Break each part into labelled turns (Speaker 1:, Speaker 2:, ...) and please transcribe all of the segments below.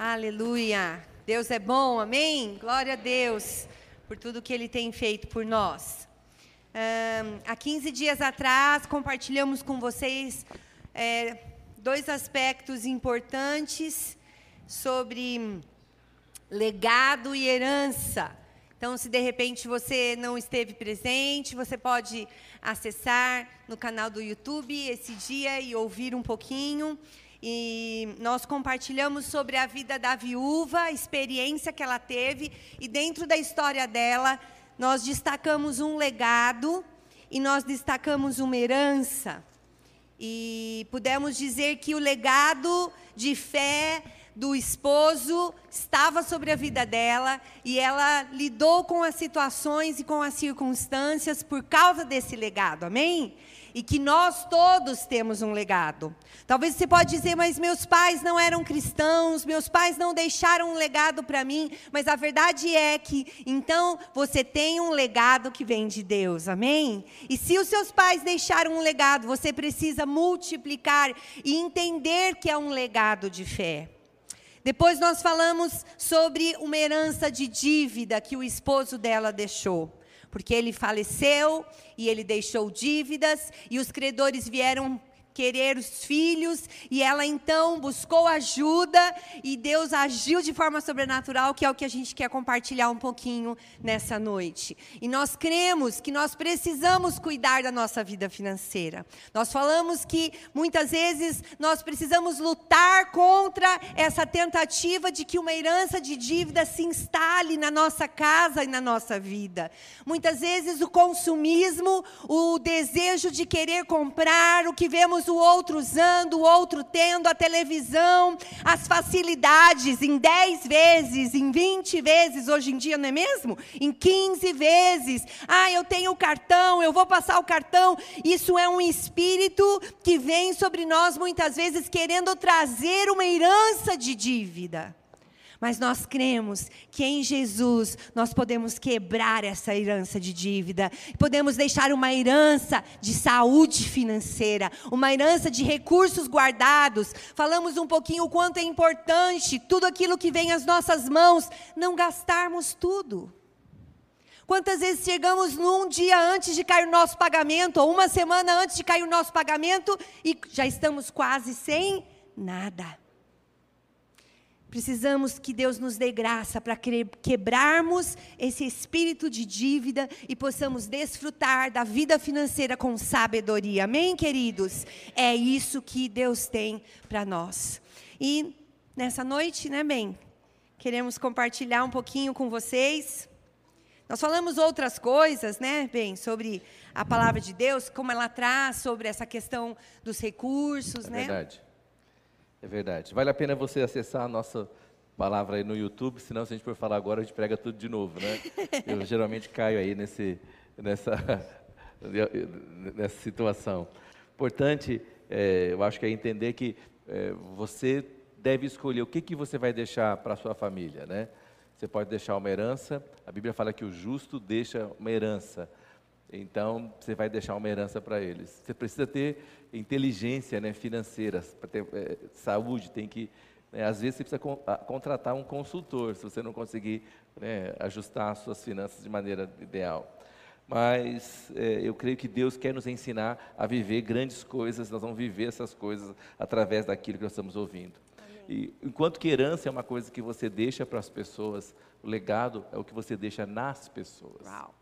Speaker 1: Aleluia. Deus é bom, amém? Glória a Deus por tudo que Ele tem feito por nós. Um, há 15 dias atrás, compartilhamos com vocês é, dois aspectos importantes sobre legado e herança. Então, se de repente você não esteve presente, você pode acessar no canal do YouTube esse dia e ouvir um pouquinho. E nós compartilhamos sobre a vida da viúva, a experiência que ela teve, e dentro da história dela, nós destacamos um legado e nós destacamos uma herança. E pudemos dizer que o legado de fé do esposo estava sobre a vida dela e ela lidou com as situações e com as circunstâncias por causa desse legado, amém? E que nós todos temos um legado. Talvez você pode dizer, mas meus pais não eram cristãos, meus pais não deixaram um legado para mim, mas a verdade é que então você tem um legado que vem de Deus. Amém? E se os seus pais deixaram um legado, você precisa multiplicar e entender que é um legado de fé. Depois nós falamos sobre uma herança de dívida que o esposo dela deixou porque ele faleceu e ele deixou dívidas e os credores vieram querer os filhos, e ela então buscou ajuda, e Deus agiu de forma sobrenatural, que é o que a gente quer compartilhar um pouquinho nessa noite. E nós cremos que nós precisamos cuidar da nossa vida financeira. Nós falamos que muitas vezes nós precisamos lutar contra essa tentativa de que uma herança de dívida se instale na nossa casa e na nossa vida. Muitas vezes o consumismo, o desejo de querer comprar o que vemos o outro usando, o outro tendo, a televisão, as facilidades em 10 vezes, em 20 vezes, hoje em dia, não é mesmo? Em 15 vezes. Ah, eu tenho o cartão, eu vou passar o cartão. Isso é um espírito que vem sobre nós muitas vezes querendo trazer uma herança de dívida. Mas nós cremos que em Jesus nós podemos quebrar essa herança de dívida, podemos deixar uma herança de saúde financeira, uma herança de recursos guardados. Falamos um pouquinho o quanto é importante tudo aquilo que vem às nossas mãos, não gastarmos tudo. Quantas vezes chegamos num dia antes de cair o nosso pagamento, ou uma semana antes de cair o nosso pagamento, e já estamos quase sem nada. Precisamos que Deus nos dê graça para quebrarmos esse espírito de dívida e possamos desfrutar da vida financeira com sabedoria. Amém, queridos? É isso que Deus tem para nós. E nessa noite, né, bem, queremos compartilhar um pouquinho com vocês. Nós falamos outras coisas, né, bem, sobre a palavra de Deus, como ela traz sobre essa questão dos recursos,
Speaker 2: é
Speaker 1: né?
Speaker 2: Verdade. É verdade. Vale a pena você acessar a nossa palavra aí no YouTube, senão se a gente for falar agora, a gente prega tudo de novo, né? Eu geralmente caio aí nesse, nessa, nessa situação. Importante, é, eu acho que é entender que é, você deve escolher o que, que você vai deixar para a sua família, né? Você pode deixar uma herança, a Bíblia fala que o justo deixa uma herança. Então, você vai deixar uma herança para eles. Você precisa ter inteligência né, financeira, para ter é, saúde, tem que. Né, às vezes você precisa con contratar um consultor, se você não conseguir né, ajustar as suas finanças de maneira ideal. Mas é, eu creio que Deus quer nos ensinar a viver grandes coisas, nós vamos viver essas coisas através daquilo que nós estamos ouvindo. E, enquanto que herança é uma coisa que você deixa para as pessoas, o legado é o que você deixa nas pessoas.
Speaker 1: Uau.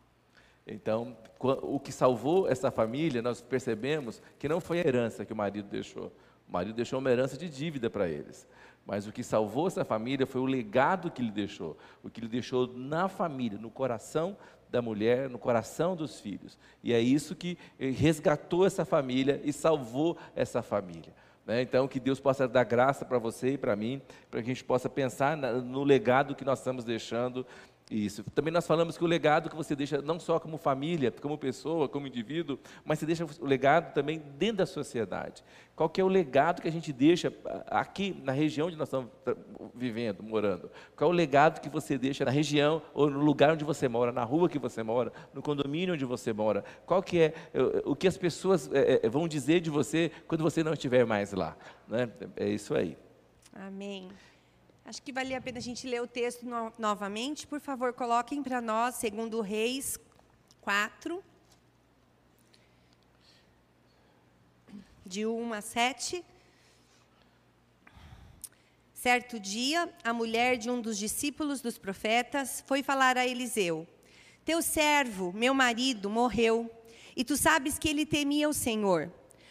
Speaker 2: Então, o que salvou essa família, nós percebemos que não foi a herança que o marido deixou. O marido deixou uma herança de dívida para eles. Mas o que salvou essa família foi o legado que ele deixou. O que ele deixou na família, no coração da mulher, no coração dos filhos. E é isso que resgatou essa família e salvou essa família. Né? Então, que Deus possa dar graça para você e para mim, para que a gente possa pensar no legado que nós estamos deixando isso. Também nós falamos que o legado que você deixa, não só como família, como pessoa, como indivíduo, mas você deixa o legado também dentro da sociedade. Qual que é o legado que a gente deixa aqui na região onde nós estamos vivendo, morando? Qual é o legado que você deixa na região ou no lugar onde você mora, na rua que você mora, no condomínio onde você mora? Qual que é o que as pessoas é, é, vão dizer de você quando você não estiver mais lá? Né? É isso aí.
Speaker 1: Amém. Acho que vale a pena a gente ler o texto no, novamente. Por favor, coloquem para nós, segundo Reis 4, de 1 a 7. Certo dia, a mulher de um dos discípulos dos profetas foi falar a Eliseu: Teu servo, meu marido, morreu, e tu sabes que ele temia o Senhor.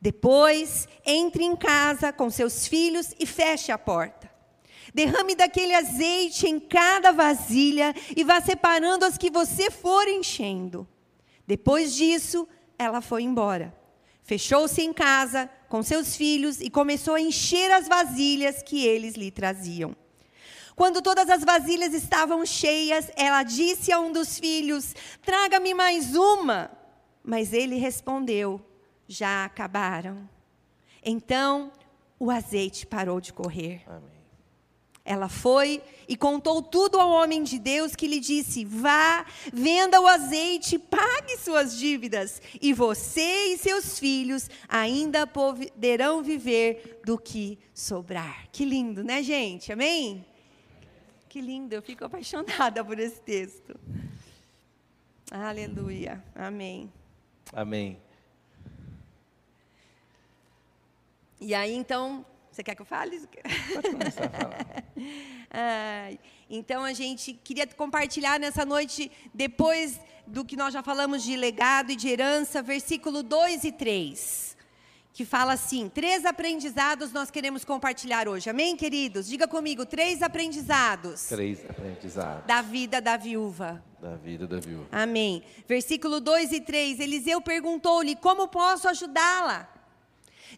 Speaker 1: depois, entre em casa com seus filhos e feche a porta. Derrame daquele azeite em cada vasilha e vá separando as que você for enchendo. Depois disso, ela foi embora. Fechou-se em casa com seus filhos e começou a encher as vasilhas que eles lhe traziam. Quando todas as vasilhas estavam cheias, ela disse a um dos filhos: Traga-me mais uma. Mas ele respondeu: já acabaram. Então, o azeite parou de correr. Amém. Ela foi e contou tudo ao homem de Deus que lhe disse: Vá, venda o azeite, pague suas dívidas, e você e seus filhos ainda poderão viver do que sobrar. Que lindo, né, gente? Amém? Que lindo, eu fico apaixonada por esse texto. Aleluia. Amém.
Speaker 2: Amém.
Speaker 1: E aí, então, você quer que eu fale?
Speaker 2: Pode começar a falar.
Speaker 1: ah, então, a gente queria compartilhar nessa noite, depois do que nós já falamos de legado e de herança, versículo 2 e 3, que fala assim: três aprendizados nós queremos compartilhar hoje. Amém, queridos? Diga comigo: três aprendizados.
Speaker 2: Três aprendizados.
Speaker 1: Da vida da viúva.
Speaker 2: Da vida da viúva.
Speaker 1: Amém. Versículo 2 e 3: Eliseu perguntou-lhe: Como posso ajudá-la?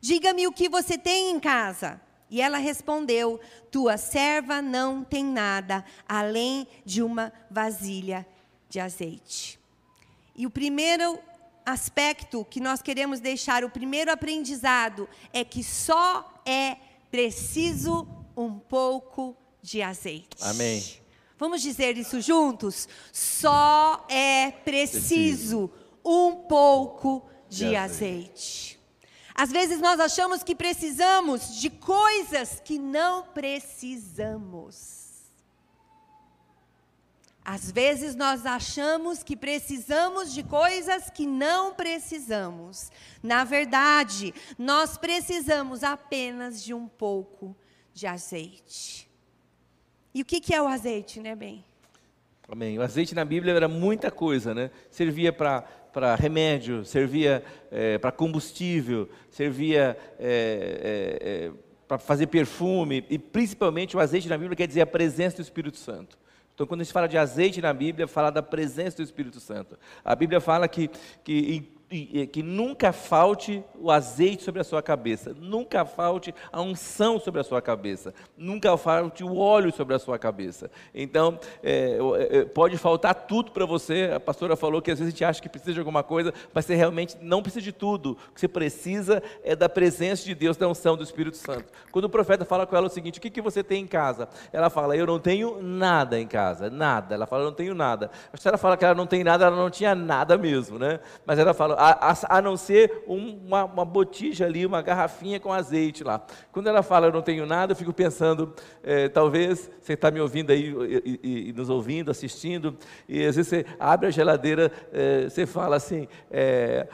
Speaker 1: Diga-me o que você tem em casa. E ela respondeu: Tua serva não tem nada além de uma vasilha de azeite. E o primeiro aspecto que nós queremos deixar, o primeiro aprendizado, é que só é preciso um pouco de azeite.
Speaker 2: Amém.
Speaker 1: Vamos dizer isso juntos? Só é preciso, preciso. um pouco de, de azeite. azeite. Às vezes nós achamos que precisamos de coisas que não precisamos. Às vezes nós achamos que precisamos de coisas que não precisamos. Na verdade, nós precisamos apenas de um pouco de azeite. E o que, é o azeite, né, bem?
Speaker 2: Amém. O azeite na Bíblia era muita coisa, né? Servia para para remédio, servia é, para combustível, servia é, é, para fazer perfume, e principalmente o azeite na Bíblia quer dizer a presença do Espírito Santo. Então, quando a gente fala de azeite na Bíblia, fala da presença do Espírito Santo. A Bíblia fala que, que que nunca falte o azeite sobre a sua cabeça, nunca falte a unção sobre a sua cabeça, nunca falte o óleo sobre a sua cabeça. Então, é, é, pode faltar tudo para você. A pastora falou que às vezes a gente acha que precisa de alguma coisa, mas você realmente não precisa de tudo. O que você precisa é da presença de Deus, da unção do Espírito Santo. Quando o profeta fala com ela o seguinte: O que, que você tem em casa? Ela fala: Eu não tenho nada em casa, nada. Ela fala: Eu não tenho nada. Se ela fala que ela não tem nada, ela não tinha nada mesmo, né? Mas ela fala: a, a não ser uma, uma botija ali, uma garrafinha com azeite lá. Quando ela fala eu não tenho nada, eu fico pensando, é, talvez você está me ouvindo aí, e, e, e, nos ouvindo, assistindo, e às vezes você abre a geladeira, é, você fala assim, é,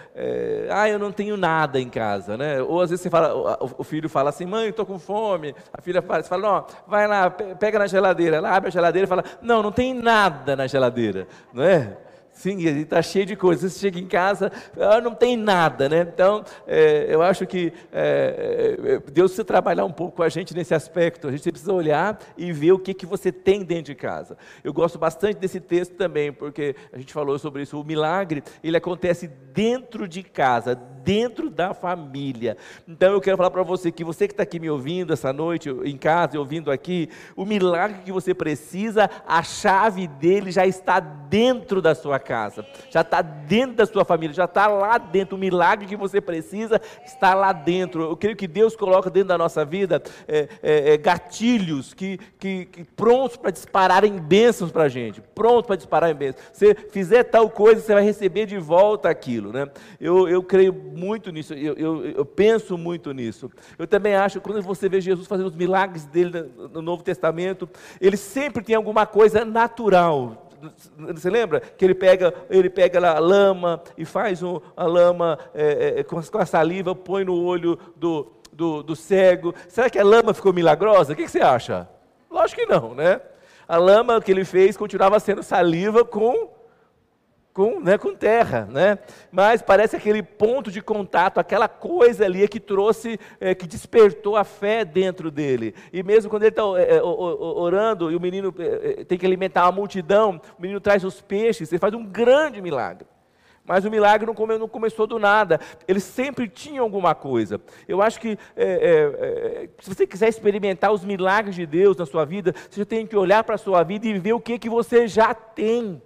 Speaker 2: ah, eu não tenho nada em casa, né? Ou às vezes você fala, o, o filho fala assim, mãe, estou com fome. A filha fala, você fala, não, vai lá, pega na geladeira. Ela abre a geladeira e fala, não, não tem nada na geladeira, não é? Sim, está cheio de coisas. Você chega em casa, ah, não tem nada, né? Então, é, eu acho que é, é, Deus precisa trabalhar um pouco com a gente nesse aspecto. A gente precisa olhar e ver o que, que você tem dentro de casa. Eu gosto bastante desse texto também, porque a gente falou sobre isso. O milagre, ele acontece dentro de casa, dentro da família. Então, eu quero falar para você que você que está aqui me ouvindo essa noite, em casa e ouvindo aqui, o milagre que você precisa, a chave dele já está dentro da sua casa casa, já está dentro da sua família, já está lá dentro. O milagre que você precisa está lá dentro. Eu creio que Deus coloca dentro da nossa vida é, é, é, gatilhos que, que, que prontos para dispararem bênçãos para a gente, prontos para disparar em bênçãos. Se fizer tal coisa, você vai receber de volta aquilo. Né? Eu, eu creio muito nisso, eu, eu, eu penso muito nisso. Eu também acho, quando você vê Jesus fazendo os milagres dele no Novo Testamento, ele sempre tem alguma coisa natural você lembra que ele pega, ele pega a lama e faz um, a lama é, é, com, a saliva, põe no olho do, do, do, cego. Será que a lama ficou milagrosa? O que, que você acha? Lógico que não, né? A lama que ele fez continuava sendo saliva com com, né, com terra, né? Mas parece aquele ponto de contato, aquela coisa ali que trouxe, é, que despertou a fé dentro dele. E mesmo quando ele está é, orando e o menino tem que alimentar uma multidão, o menino traz os peixes, ele faz um grande milagre. Mas o milagre não, come, não começou do nada. Ele sempre tinha alguma coisa. Eu acho que é, é, se você quiser experimentar os milagres de Deus na sua vida, você tem que olhar para a sua vida e ver o que, que você já tem.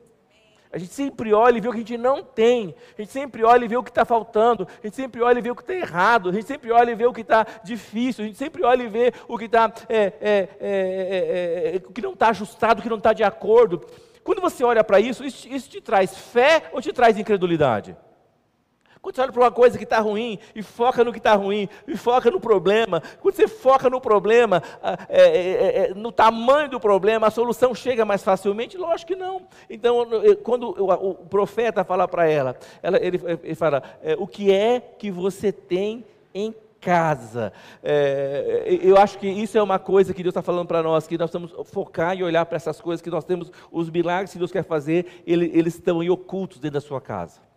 Speaker 2: A gente sempre olha e vê o que a gente não tem. A gente sempre olha e vê o que está faltando. A gente sempre olha e vê o que está errado. A gente sempre olha e vê o que está difícil. A gente sempre olha e vê o que, tá, é, é, é, o que não está ajustado, o que não está de acordo. Quando você olha para isso, isso, isso te traz fé ou te traz incredulidade? Quando você olha para uma coisa que está ruim e foca no que está ruim, e foca no problema, quando você foca no problema, é, é, é, no tamanho do problema, a solução chega mais facilmente? Lógico que não. Então, quando o, profeta fala para ela, ela, ele, ele fala: é, O que é que você tem em casa. É, eu acho que isso é uma coisa que Deus está falando para nós, que nós estamos focar e olhar para essas coisas, que nós temos os milagres que Deus quer fazer, eles, eles estão aí ocultos dentro da sua casa.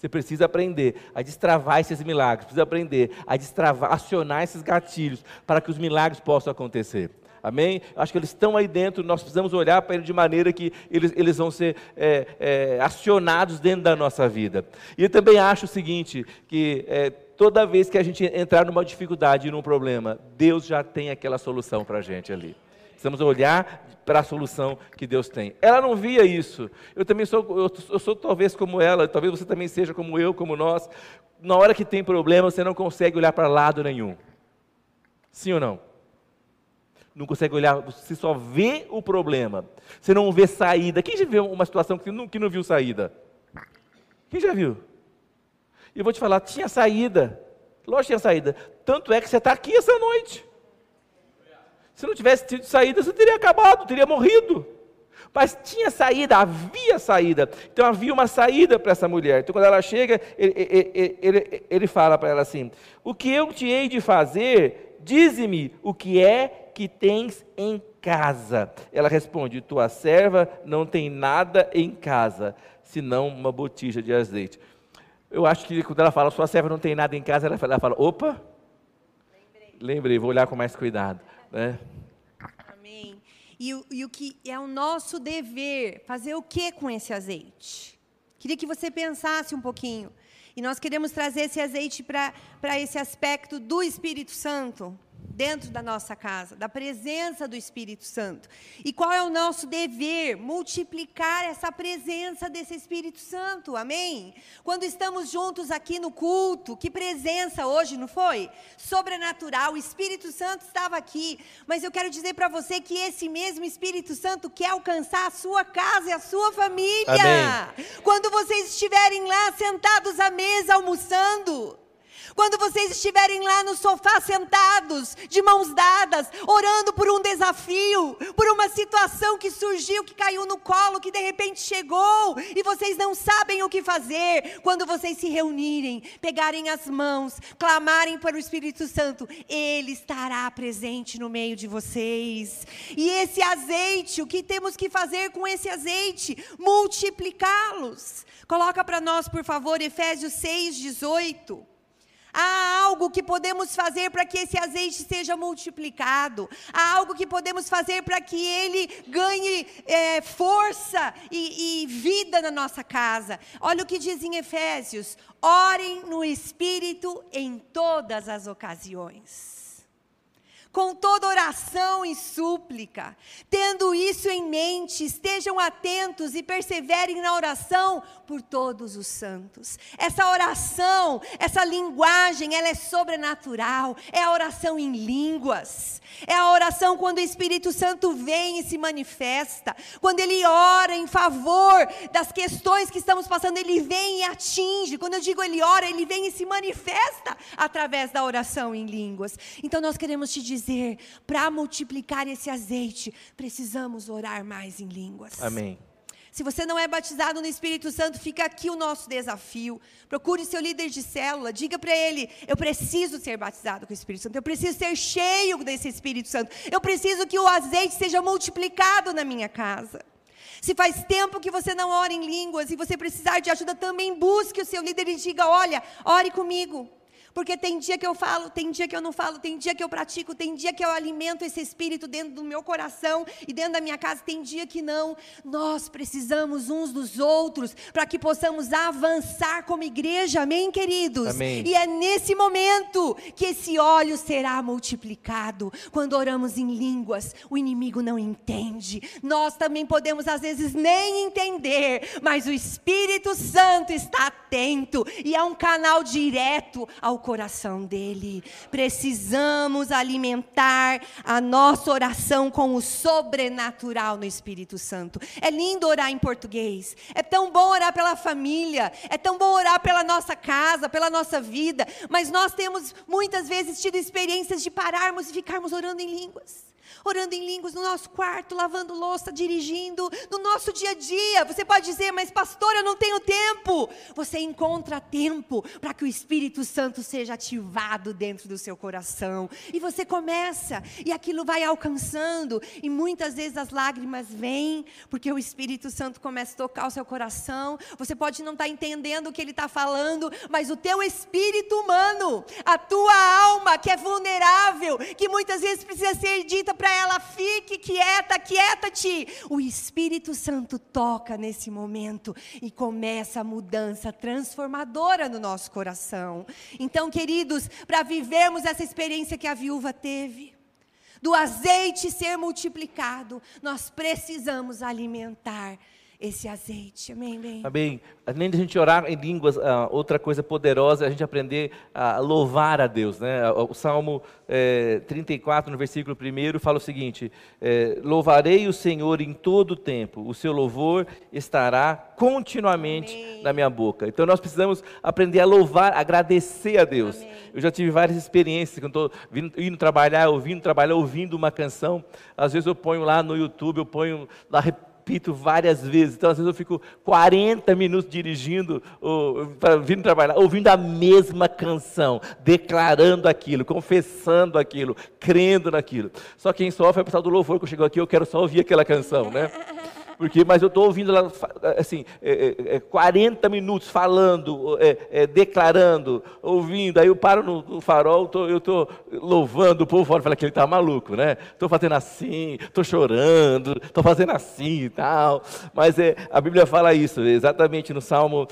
Speaker 2: Você precisa aprender a destravar esses milagres, precisa aprender a destravar, acionar esses gatilhos para que os milagres possam acontecer. Amém? Acho que eles estão aí dentro, nós precisamos olhar para ele de maneira que eles, eles vão ser é, é, acionados dentro da nossa vida. E eu também acho o seguinte: que é, toda vez que a gente entrar numa dificuldade, num problema, Deus já tem aquela solução para a gente ali. Precisamos olhar para a solução que Deus tem. Ela não via isso. Eu também sou, eu, eu sou talvez como ela, talvez você também seja como eu, como nós. Na hora que tem problema, você não consegue olhar para lado nenhum. Sim ou não? Não consegue olhar, você só vê o problema. Você não vê saída. Quem já viu uma situação que não, que não viu saída? Quem já viu? E eu vou te falar, tinha saída. Lógico que tinha saída. Tanto é que você está aqui essa noite. Se não tivesse tido saída, você teria acabado, teria morrido. Mas tinha saída, havia saída. Então havia uma saída para essa mulher. Então quando ela chega, ele, ele, ele, ele fala para ela assim: O que eu te hei de fazer, dize-me o que é que tens em casa. Ela responde: Tua serva não tem nada em casa, senão uma botija de azeite. Eu acho que quando ela fala, sua serva não tem nada em casa, ela fala, opa, lembrei. lembrei, vou olhar com mais cuidado. Né?
Speaker 1: Amém. E, e o que é o nosso dever, fazer o que com esse azeite? Queria que você pensasse um pouquinho. E nós queremos trazer esse azeite para esse aspecto do Espírito Santo dentro da nossa casa, da presença do Espírito Santo. E qual é o nosso dever? Multiplicar essa presença desse Espírito Santo, amém? Quando estamos juntos aqui no culto, que presença hoje, não foi? Sobrenatural, o Espírito Santo estava aqui, mas eu quero dizer para você que esse mesmo Espírito Santo quer alcançar a sua casa e a sua família. Amém. Quando vocês estiverem lá sentados à mesa almoçando, Quando vocês estiverem lá no sofá sentados, de mãos dadas, orando por um desafio, por uma situação que surgiu, que caiu no colo, que de repente chegou e vocês não sabem o que fazer, quando vocês se reunirem, pegarem as mãos, clamarem para o Espírito Santo, ele estará presente no meio de vocês. E esse azeite, o que temos que fazer com esse azeite? Multiplicá-los. Coloca para nós, por favor, Efésios 6, 18. Há algo que podemos fazer para que esse azeite seja multiplicado. Há algo que podemos fazer para que ele ganhe é, força e, e vida na nossa casa. Olha o que diz em Efésios: orem no Espírito em todas as ocasiões com toda oração e súplica. Tendo isso em mente, estejam atentos e perseverem na oração por todos os santos. Essa oração, essa linguagem, ela é sobrenatural, é a oração em línguas. É a oração quando o Espírito Santo vem e se manifesta, quando ele ora em favor das questões que estamos passando, ele vem e atinge. Quando eu digo ele ora, ele vem e se manifesta através da oração em línguas. Então nós queremos te dizer dizer, para multiplicar esse azeite, precisamos orar mais em línguas.
Speaker 2: Amém.
Speaker 1: Se você não é batizado no Espírito Santo, fica aqui o nosso desafio. Procure seu líder de célula, diga para ele: eu preciso ser batizado com o Espírito Santo, eu preciso ser cheio desse Espírito Santo, eu preciso que o azeite seja multiplicado na minha casa. Se faz tempo que você não ora em línguas e você precisar de ajuda, também busque o seu líder e diga: olha, ore comigo. Porque tem dia que eu falo, tem dia que eu não falo, tem dia que eu pratico, tem dia que eu alimento esse espírito dentro do meu coração e dentro da minha casa, tem dia que não. Nós precisamos uns dos outros para que possamos avançar como igreja, amém, queridos?
Speaker 2: Amém.
Speaker 1: E é nesse momento que esse óleo será multiplicado. Quando oramos em línguas, o inimigo não entende. Nós também podemos às vezes nem entender, mas o Espírito Santo está atento e é um canal direto ao coração dele. Precisamos alimentar a nossa oração com o sobrenatural no Espírito Santo. É lindo orar em português. É tão bom orar pela família. É tão bom orar pela nossa casa, pela nossa vida. Mas nós temos muitas vezes tido experiências de pararmos e ficarmos orando em línguas orando em línguas no nosso quarto, lavando louça, dirigindo, no nosso dia a dia. Você pode dizer, mas pastor, eu não tenho tempo. Você encontra tempo para que o Espírito Santo seja ativado dentro do seu coração. E você começa, e aquilo vai alcançando, e muitas vezes as lágrimas vêm, porque o Espírito Santo começa a tocar o seu coração. Você pode não estar tá entendendo o que ele está falando, mas o teu espírito humano, a tua alma que é vulnerável, que muitas vezes precisa ser dita para ela: fique quieta, quieta-te. O Espírito Santo toca nesse momento e começa a mudança transformadora no nosso coração. Então, queridos, para vivermos essa experiência que a viúva teve, do azeite ser multiplicado, nós precisamos alimentar esse azeite. Amém, bem?
Speaker 2: Amém. Além de a gente orar em línguas, uh, outra coisa poderosa é a gente aprender a louvar a Deus. Né? O Salmo é, 34, no versículo 1, fala o seguinte: é, Louvarei o Senhor em todo o tempo, o seu louvor estará continuamente Amém. na minha boca. Então nós precisamos aprender a louvar, agradecer a Deus. Amém. Eu já tive várias experiências, quando estou indo trabalhar, ouvindo trabalhar, ouvindo uma canção. Às vezes eu ponho lá no YouTube, eu ponho lá repito várias vezes. Então, às vezes, eu fico 40 minutos dirigindo, vindo trabalhar, ouvindo a mesma canção, declarando aquilo, confessando aquilo, crendo naquilo. Só quem sofre é o pessoal do louvor que chegou aqui, eu quero só ouvir aquela canção, né? porque mas eu estou ouvindo lá assim é, é, 40 é, minutos falando, é, é, declarando, ouvindo, aí eu paro no, no farol, tô, eu estou louvando o povo fora, fala que ele está maluco, né? Estou fazendo assim, estou chorando, estou fazendo assim e tal, mas é, a Bíblia fala isso, exatamente no Salmo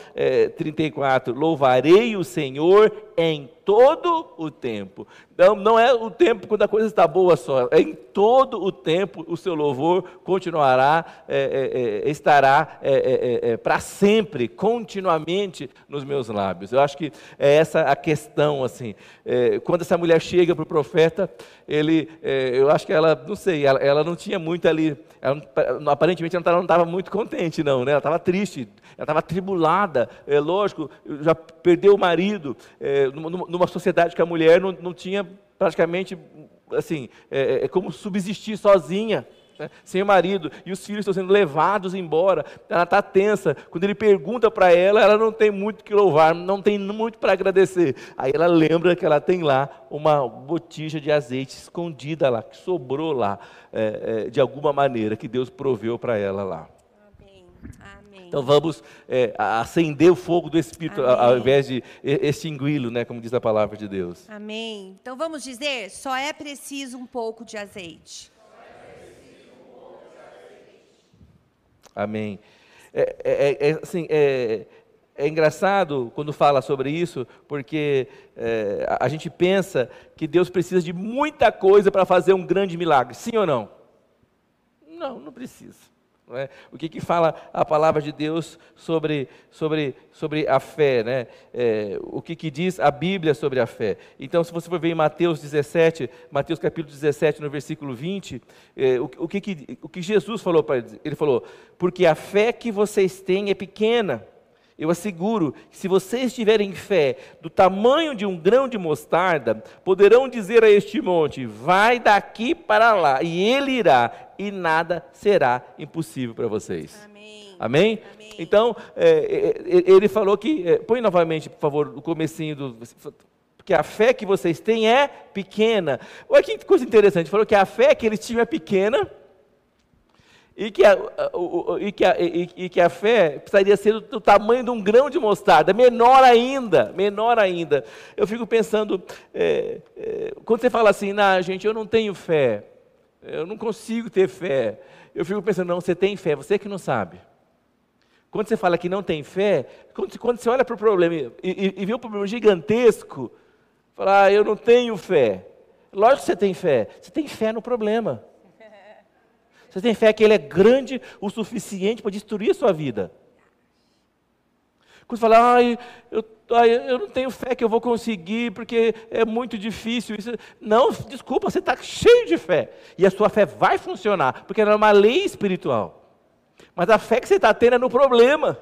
Speaker 2: 34, louvarei o Senhor em todo o tempo. Não, não é o tempo quando a coisa está boa só, é em todo o tempo o seu louvor continuará, é, é, é estará é, é, é, para sempre, continuamente nos meus lábios. Eu acho que é essa a questão, assim. quando essa mulher chega para o profeta, ele, eu acho que ela, não sei, ela, ela não tinha muito ali, ela, aparentemente ela não estava muito contente, não, né? ela estava triste, ela estava tribulada, é lógico, já perdeu o marido, numa, sociedade que a mulher não, não tinha praticamente, assim, é, é como subsistir sozinha né, sem o marido, e os filhos estão sendo levados embora. Ela está tensa. Quando ele pergunta para ela, ela não tem muito que louvar, não tem muito para agradecer. Aí ela lembra que ela tem lá uma botija de azeite escondida lá, que sobrou lá, é, é, de alguma maneira, que Deus proveu para ela lá. Amém. Amém. Então vamos é, acender o fogo do Espírito Amém. ao invés de extingui-lo, né, como diz a palavra de Deus.
Speaker 1: Amém. Então vamos dizer, só é preciso um pouco de azeite.
Speaker 2: Amém. É, é, é, é, assim, é, é engraçado quando fala sobre isso, porque é, a gente pensa que Deus precisa de muita coisa para fazer um grande milagre. Sim ou não? Não, não precisa. É? O que, que fala a palavra de Deus sobre, sobre, sobre a fé? Né? É, o que, que diz a Bíblia sobre a fé? Então, se você for ver em Mateus 17, Mateus capítulo 17, no versículo 20, é, o, o, que, que, o que Jesus falou para eles? Ele falou: Porque a fé que vocês têm é pequena. Eu asseguro que se vocês tiverem fé do tamanho de um grão de mostarda, poderão dizer a este monte: vai daqui para lá, e ele irá, e nada será impossível para vocês. Amém? Amém? Amém. Então, é, é, é ele falou que, é, põe novamente, por favor, o comecinho do que a fé que vocês têm é pequena. Olha que coisa interessante, falou que a fé que eles tinham é pequena, e que, a, e, que a, e, que a fé precisaria ser do, do, tamanho de um grão de mostarda, menor ainda, menor ainda. Eu fico pensando, é, é, quando você fala assim, nah, gente, eu não tenho fé, eu não consigo ter fé, eu fico pensando, não, você tem fé, você que não sabe. Quando você fala que não tem fé, quando, quando você olha para o problema e, e, vê um problema gigantesco, fala, ah, eu não tenho fé. Lógico que você tem fé, você tem fé no problema. Você tem fé que Ele é grande o suficiente para destruir a sua vida? Quando você fala, ai, eu, ai, eu não tenho fé que eu vou conseguir, porque é muito difícil isso. Não, desculpa, você está cheio de fé. E a sua fé vai funcionar, porque ela é uma lei espiritual. Mas a fé que você está tendo é no problema.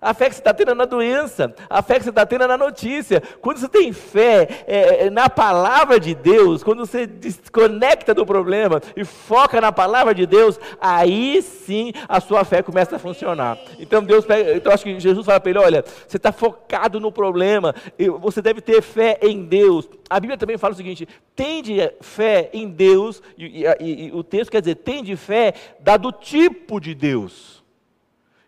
Speaker 2: A fé que você está tendo na doença, a fé que você está tendo na notícia. Quando você tem fé é, é, na palavra de Deus, quando você desconecta do problema e foca na palavra de Deus, aí sim a sua fé começa a funcionar. Então Deus pega, então acho que Jesus fala para ele: olha, você está focado no problema, você deve ter fé em Deus. A Bíblia também fala o seguinte: tende fé em Deus, e, e, e o texto quer dizer, tende fé dado tipo de Deus.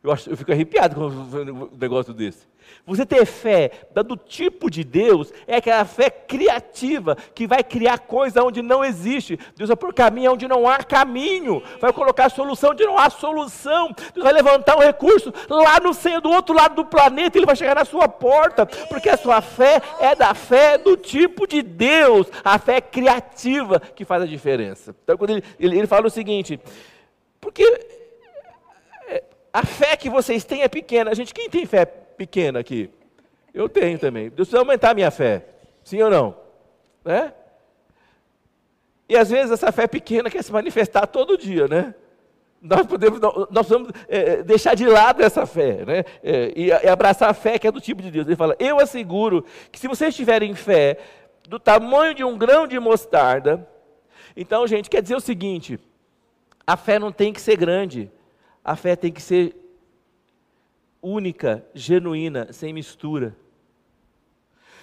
Speaker 2: Eu, acho, eu fico arrepiado com um negócio desse. Você ter fé do tipo de Deus é aquela fé criativa que vai criar coisa onde não existe. Deus vai por caminho onde não há caminho. Vai colocar solução onde não há solução. Deus vai levantar um recurso lá no centro, do outro lado do planeta. Ele vai chegar na sua porta. Porque a sua fé é da fé do tipo de Deus. A fé criativa que faz a diferença. Então, quando ele, ele, ele fala o seguinte: porque a fé que vocês têm é pequena. Gente, quem tem fé pequena aqui? Eu tenho também. Deus precisa aumentar a minha fé. Sim ou não? Né? E às vezes essa fé pequena quer se manifestar todo dia, né? Nós, podemos, nós precisamos é, deixar de lado essa fé, né? É, e, e abraçar a fé que é do tipo de Deus. Ele fala: Eu asseguro que se vocês tiverem fé do tamanho de um grão de mostarda, então, gente, quer dizer o seguinte: a fé não tem que ser grande, a fé tem que ser única, genuína, sem mistura.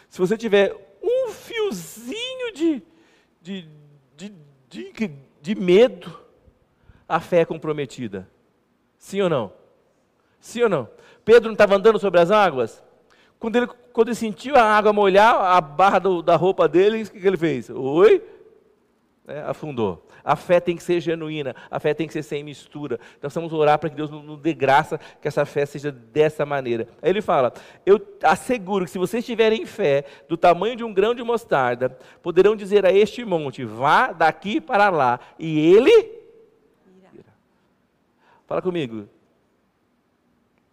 Speaker 2: Se você tiver um fiozinho de, de, de, de, de medo, a fé é comprometida. Sim ou não? Sim ou não? Pedro não estava andando sobre as águas? Quando ele, quando ele sentiu a água molhar a barra do, da roupa dele, o que, que ele fez? Oi? É, afundou. A fé tem que ser genuína, a fé tem que ser sem mistura. Então vamos orar para que Deus nos dê graça que essa fé seja dessa maneira. Aí ele fala: Eu asseguro que se vocês tiverem fé do tamanho de um grão de mostarda, poderão dizer a este monte: vá daqui para lá, e ele irá. Fala comigo.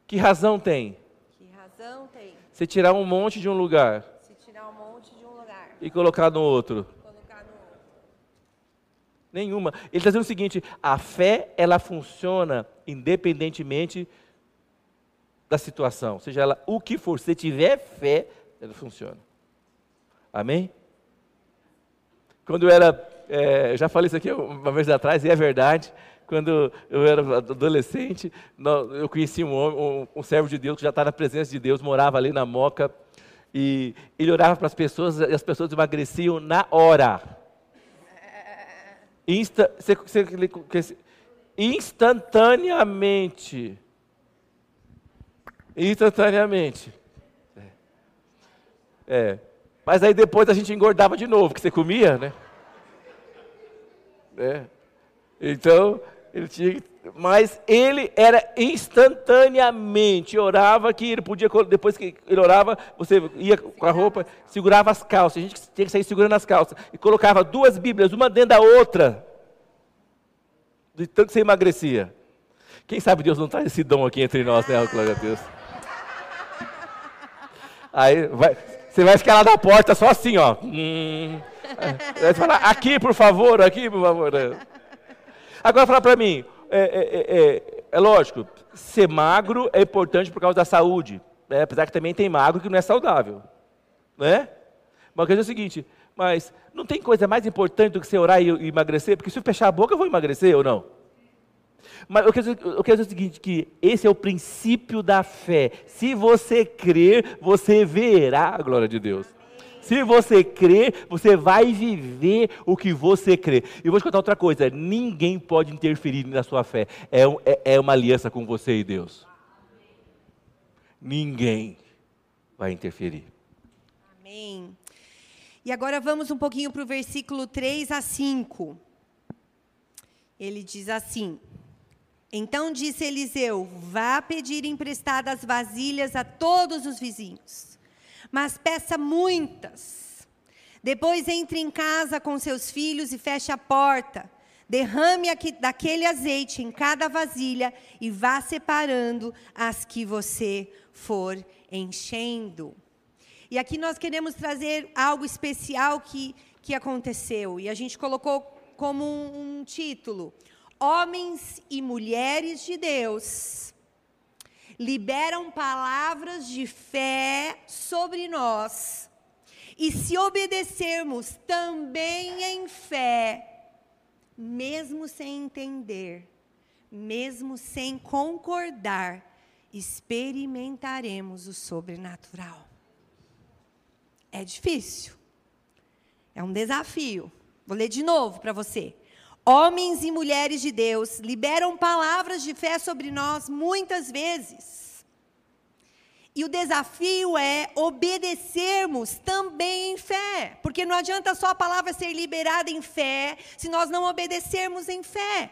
Speaker 2: Que razão tem?
Speaker 1: Que razão tem?
Speaker 2: Se tirar um monte de um lugar.
Speaker 1: Se tirar um monte de um lugar.
Speaker 2: E colocar no outro. Nenhuma. Ele está dizendo o seguinte: a fé, ela funciona independentemente da situação. Seja ela o que for. Se tiver fé, ela funciona. Amém? Quando eu era, é, já falei isso aqui uma vez atrás, e é verdade. Quando eu era adolescente, eu conheci um, um, um servo de Deus que já está na presença de Deus, morava ali na Moca, e ele orava para as pessoas e as pessoas emagreciam na hora. Insta, você, você, instantaneamente. Instantaneamente. É. é. Mas aí depois a gente engordava de novo, que você comia, né? É. Então, ele tinha mas ele era instantaneamente, orava que ele podia, depois que ele orava, você ia com a roupa, segurava as calças, a gente tinha que sair segurando as calças, e colocava duas Bíblias, uma dentro da outra, de tanto que você emagrecia. Quem sabe Deus não traz esse dom aqui entre nós, né, glória a Deus. Aí vai, você vai ficar lá na porta só assim, ó. Hum, vai falar, aqui por favor, aqui por favor. Agora fala para mim, é, é, é, é, lógico, ser magro é importante por causa da saúde, né? apesar que também tem magro que não é saudável. Né? Mas dizer o seguinte, mas não tem coisa mais importante do que você orar e, e emagrecer? Porque se eu fechar a boca, eu vou emagrecer ou não? Mas eu quero, dizer, eu quero dizer o seguinte, que esse é o princípio da fé. Se você crer, você verá a glória de Deus. Se você crer, você vai viver o que você crê. E vou te contar outra coisa: ninguém pode interferir na sua fé. É, é, é uma aliança com você e Deus. Ninguém vai interferir.
Speaker 1: Amém. E agora vamos um pouquinho para o versículo 3 a 5. Ele diz assim: Então disse Eliseu: Vá pedir emprestadas vasilhas a todos os vizinhos mas peça muitas. Depois entre em casa com seus filhos e feche a porta. Derrame aqui, daquele azeite em cada vasilha e vá separando as que você for enchendo. E aqui nós queremos trazer algo especial que, que aconteceu. E a gente colocou como um, um título: Homens e Mulheres de Deus liberam palavras de fé sobre nós. E se obedecermos também em fé, mesmo sem entender, mesmo sem concordar, experimentaremos o sobrenatural. É difícil. É um desafio. Vou ler de novo para você. Homens e mulheres de Deus liberam palavras de fé sobre nós muitas vezes. E o desafio é obedecermos também em fé, porque não adianta só a palavra ser liberada em fé, se nós não obedecermos em fé.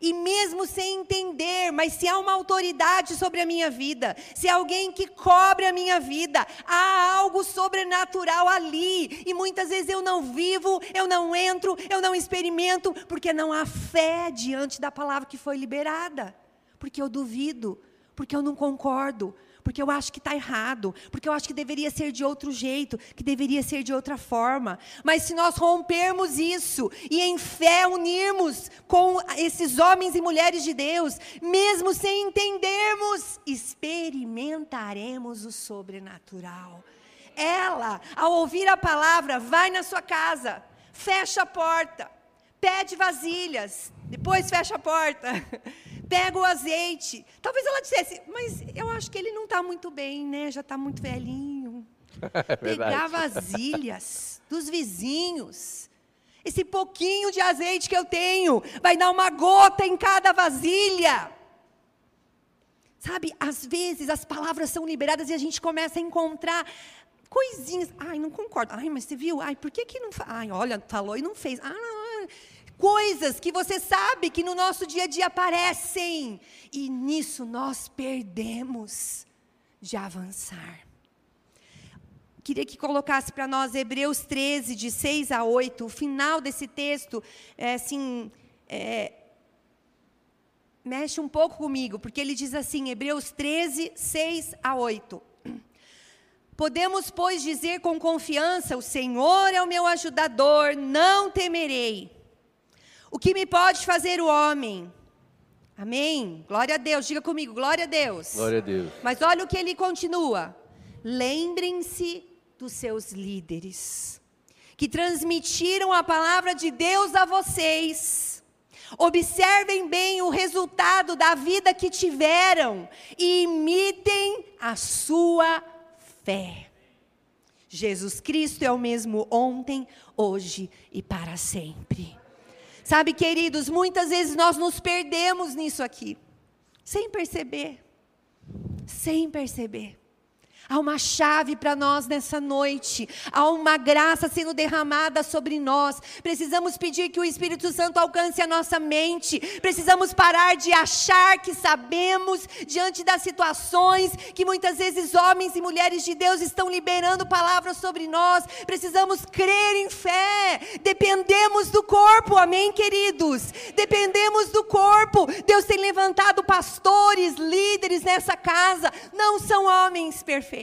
Speaker 1: E mesmo sem entender, mas se há uma autoridade sobre a minha vida, se há alguém que cobre a minha vida, há algo sobrenatural ali. E muitas vezes eu não vivo, eu não entro, eu não experimento, porque não há fé diante da palavra que foi liberada. Porque eu duvido, porque eu não concordo, porque eu acho que está errado, porque eu acho que deveria ser de outro jeito, que deveria ser de outra forma. Mas se nós rompermos isso e em fé unirmos com esses homens e mulheres de Deus, mesmo sem entendermos, experimentaremos o sobrenatural. Ela, ao ouvir a palavra, vai na sua casa, fecha a porta, pede vasilhas, depois fecha a porta. pega o azeite. Talvez ela dissesse, mas eu acho que ele não está muito bem, né? Já está muito velhinho. É Pegar vasilhas dos vizinhos. Esse pouquinho de azeite que eu tenho vai dar uma gota em cada vasilha. Sabe, às vezes as palavras são liberadas e a gente começa a encontrar coisinhas. Ai, não concordo. Ai, mas você viu? Ai, por que que não... Ai, olha, falou e não fez. Ah, não, coisas que você sabe que no nosso dia a dia aparecem, e nisso nós perdemos de avançar. Queria que colocasse para nós Hebreus 13, de 6 a 8, o final desse texto, é, assim, é, mexe um pouco comigo, porque ele diz assim, Hebreus 13, 6 a 8. Podemos, pois, dizer com confiança: O Senhor é o meu ajudador, não temerei. O que me pode fazer o homem? Amém? Glória a Deus. Diga comigo, glória a Deus.
Speaker 2: Glória a Deus.
Speaker 1: Mas olha o que ele continua. Lembrem-se dos seus líderes, que transmitiram a palavra de Deus a vocês. Observem bem o resultado da vida que tiveram e imitem a sua fé. Jesus Cristo é o mesmo ontem, hoje e para sempre. Sabe, queridos, muitas vezes nós nos perdemos nisso aqui, sem perceber. Sem perceber. Há uma chave para nós nessa noite. Há uma graça sendo derramada sobre nós. Precisamos pedir que o Espírito Santo alcance a nossa mente. Precisamos parar de achar que sabemos diante das situações que muitas vezes homens e mulheres de Deus estão liberando palavras sobre nós. Precisamos crer em fé. Dependemos do corpo, amém, queridos? Dependemos do corpo. Deus tem levantado pastores, líderes nessa casa. Não são homens perfeitos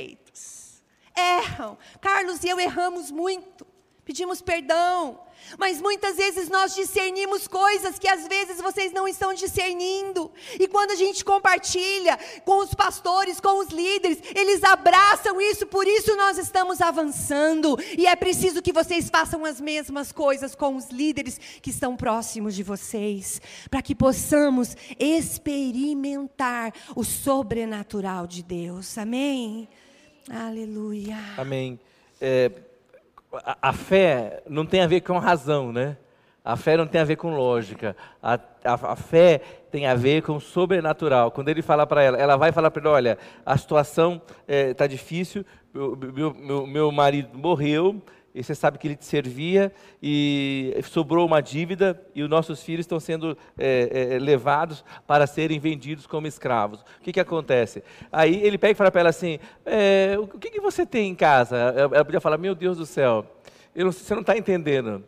Speaker 1: Erram. Carlos e eu erramos muito. Pedimos perdão. Mas muitas vezes nós discernimos coisas que às vezes vocês não estão discernindo. E quando a gente compartilha com os pastores, com os líderes, eles abraçam isso, por isso nós estamos avançando. E é preciso que vocês façam as mesmas coisas com os líderes que estão próximos de vocês, para que possamos experimentar o sobrenatural de Deus. Amém? Aleluia.
Speaker 2: Amém. É, a, a, fé não tem a ver com razão, né? A fé não tem a ver com lógica. A, a, a fé tem a ver com sobrenatural. Quando ele fala para ela, ela vai falar para ele: olha, a situação está é, difícil, meu, meu, meu, meu marido morreu, e você sabe que ele te servia e sobrou uma dívida e os nossos filhos estão sendo é, é, levados para serem vendidos como escravos. O que, que acontece? Aí ele pega e fala para ela assim: é, o que, que você tem em casa? Ela podia falar: Meu Deus do céu, não, você não está entendendo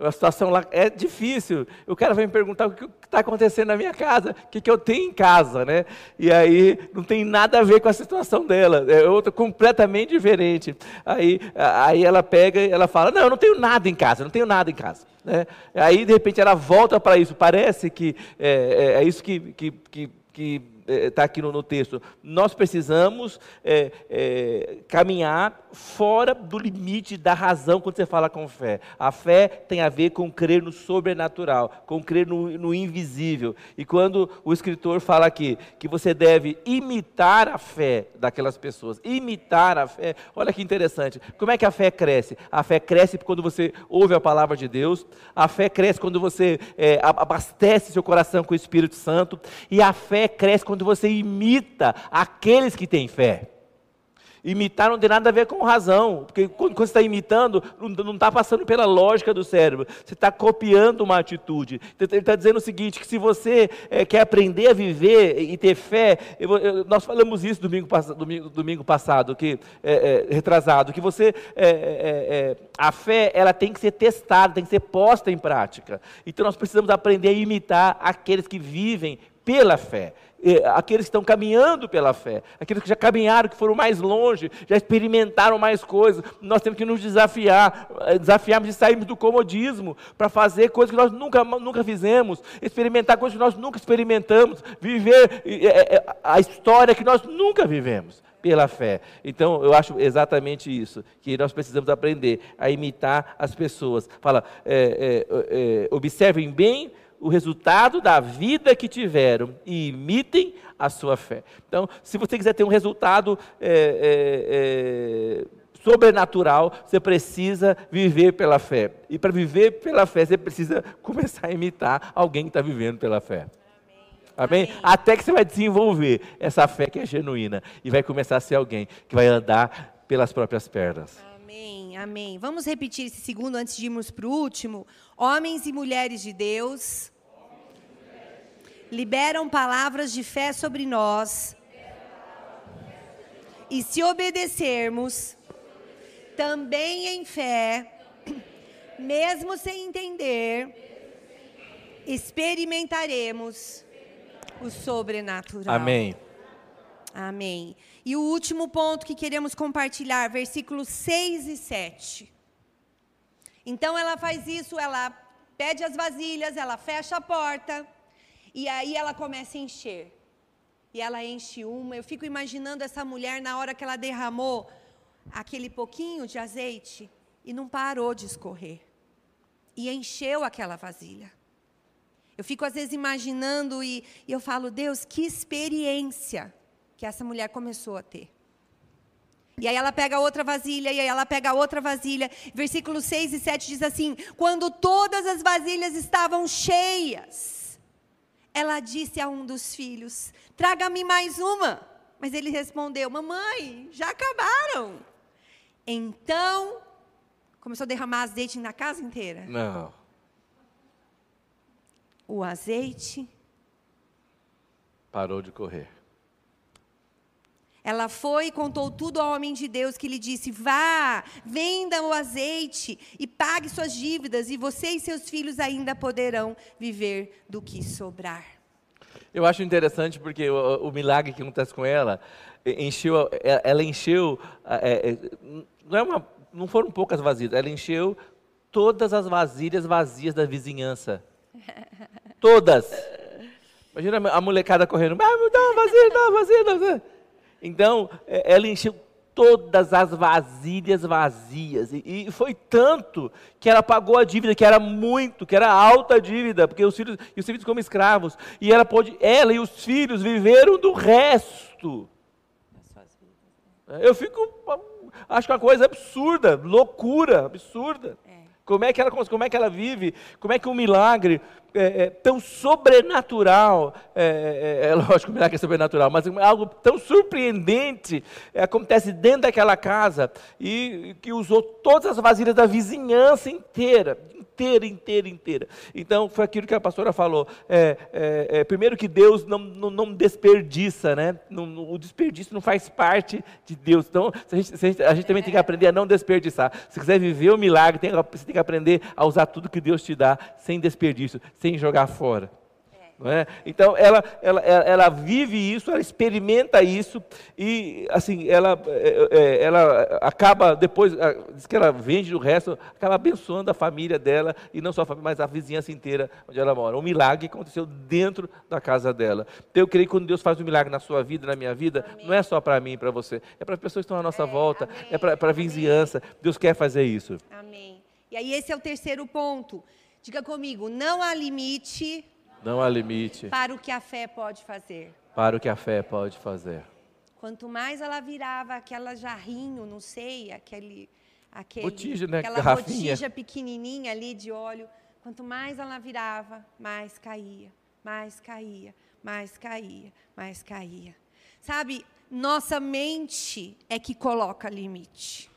Speaker 2: a situação lá é difícil. O cara vai me perguntar o que está acontecendo na minha casa, o que, que eu tenho em casa, né? E aí não tem nada a ver com a situação dela, é outra completamente diferente. Aí, aí ela pega e ela fala: Não, eu não tenho nada em casa, não tenho nada em casa. Né? Aí de repente ela volta para isso. Parece que é, é, é isso que, que, que, que está aqui no, no, texto, nós precisamos é, é, caminhar fora do limite da razão quando você fala com fé. A fé tem a ver com crer no sobrenatural, com crer no, no invisível. E quando o escritor fala aqui que você deve imitar a fé daquelas pessoas, imitar a fé, olha que interessante. Como é que a fé cresce? A fé cresce quando você ouve a palavra de Deus, a fé cresce quando você é, abastece seu coração com o Espírito Santo, e a fé cresce quando quando você imita aqueles que têm fé. Imitar não tem nada a ver com razão, porque quando você está imitando, não está passando pela lógica do cérebro, você está copiando uma atitude. Então, ele está dizendo o seguinte: que se você é, quer aprender a viver e ter fé, eu, eu, nós falamos isso domingo, domingo, domingo passado, que, é, é, retrasado, que você, a fé ela tem que ser testada, tem que ser posta em prática. Então nós precisamos aprender a imitar aqueles que vivem pela fé aqueles que estão caminhando pela fé, aqueles que já caminharam, que foram mais longe, já experimentaram mais coisas. Nós temos que nos desafiar, eh, desafiarmos de sairmos do comodismo para fazer coisas que nós nunca, nunca fizemos, experimentar coisas que nós nunca experimentamos, viver eh, eh, a história que nós nunca vivemos pela fé. Então, eu acho exatamente isso, que nós precisamos aprender a imitar as pessoas. Fala, é, é, é, observem bem o resultado da vida que tiveram e imitem a sua fé. Então, se você quiser ter um resultado é, é, é, sobrenatural, você precisa viver pela fé. E para viver pela fé, você precisa começar a imitar alguém que está vivendo pela fé. Amém? Amém? Até que você vai desenvolver essa fé que é genuína e vai começar a ser alguém que vai andar pelas próprias pernas.
Speaker 1: Amém, amém. Vamos repetir esse segundo antes de irmos para o último. Homens e mulheres de Deus liberam palavras de fé sobre nós. E se obedecermos, também em fé, mesmo sem entender, experimentaremos o sobrenatural.
Speaker 2: Amém.
Speaker 1: Amém. E o último ponto que queremos compartilhar, versículos 6 e 7. Então ela faz isso, ela pede as vasilhas, ela fecha a porta, e aí ela começa a encher. E ela enche uma. Eu fico imaginando essa mulher na hora que ela derramou aquele pouquinho de azeite e não parou de escorrer. E encheu aquela vasilha. Eu fico às vezes imaginando e, e eu falo, Deus, que experiência que essa mulher começou a ter. E aí ela pega outra vasilha, e aí ela pega outra vasilha. Versículos 6 e 7 diz assim: Quando todas as vasilhas estavam cheias, ela disse a um dos filhos: Traga-me mais uma. Mas ele respondeu: Mamãe, já acabaram. Então, começou a derramar azeite na casa inteira.
Speaker 2: Não.
Speaker 1: O azeite
Speaker 2: Parou de correr.
Speaker 1: Ela foi e contou tudo ao homem de Deus, que lhe disse: Vá, venda o azeite e pague suas dívidas, e você e seus filhos ainda poderão viver do que sobrar.
Speaker 2: Eu acho interessante porque o, o milagre que acontece com ela, encheu, ela encheu, é, é, não, é uma, não foram poucas vasilhas, ela encheu todas as vasilhas vazias da vizinhança. Todas. Imagina a molecada correndo, ah, dá uma vasilha, dá uma vasilha, dá uma vasilha. Então, é, ela encheu todas as vasilhas vazias. E, foi tanto que ela pagou a dívida, que era muito, que era alta dívida, porque os filhos, e os filhos como escravos. E ela pôde, ela e os filhos viveram do resto. Eu fico, acho que é uma coisa absurda, loucura, absurda. Como é que ela, como é que ela vive? Como é que um milagre é, é, tão sobrenatural, é, é, é lógico o milagre é sobrenatural, mas algo tão surpreendente é, acontece dentro daquela casa e que usou todas as vasilhas da vizinhança inteira, inteira, inteira, inteira. Então, foi aquilo que a pastora falou. É, é, é, primeiro que Deus não, não, não desperdiça, né? Não, o desperdício não faz parte de Deus. Então, a gente, a gente, a gente também tem que aprender a não desperdiçar. Se quiser viver o milagre, tem, você tem que aprender a usar tudo que Deus te dá, sem desperdício, sem jogar fora. É? Então, ela, ela, ela vive isso, ela experimenta isso, e assim, ela, é, é, ela acaba, depois, diz que ela vende o resto, acaba abençoando a família dela, e não só a família, mas a vizinhança inteira onde ela mora. Um milagre aconteceu dentro da casa dela. Então, eu creio que quando Deus faz um milagre na sua vida, na minha vida, Amém. não é só para mim e para você, é para as pessoas que estão à nossa é, volta, Amém. é para a vizinhança. Deus quer fazer isso.
Speaker 1: Amém. E aí, esse é o terceiro ponto. Diga comigo, não há limite
Speaker 2: não há limite
Speaker 1: para o que a fé pode fazer.
Speaker 2: Para o que a fé pode fazer.
Speaker 1: Quanto mais ela virava aquela jarrinho, não sei, aquele, aquele
Speaker 2: botija, né?
Speaker 1: aquela Garrafinha. botija pequenininha ali de óleo, quanto mais ela virava, mais caía, mais caía, mais caía, mais caía. Sabe, nossa mente é que coloca limite.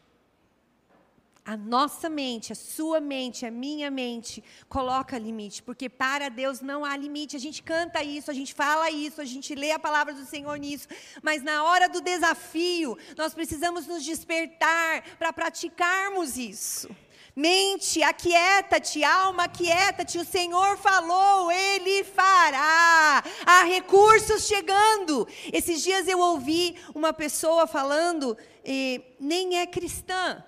Speaker 1: A nossa mente, a sua mente, a minha mente, coloca limite, porque para Deus não há limite. A gente canta isso, a gente fala isso, a gente lê a palavra do Senhor nisso, mas na hora do desafio, nós precisamos nos despertar para praticarmos isso. Mente, aquieta-te, alma, aquieta-te, o Senhor falou, Ele fará. Há recursos chegando. Esses dias eu ouvi uma pessoa falando, eh, nem é cristã,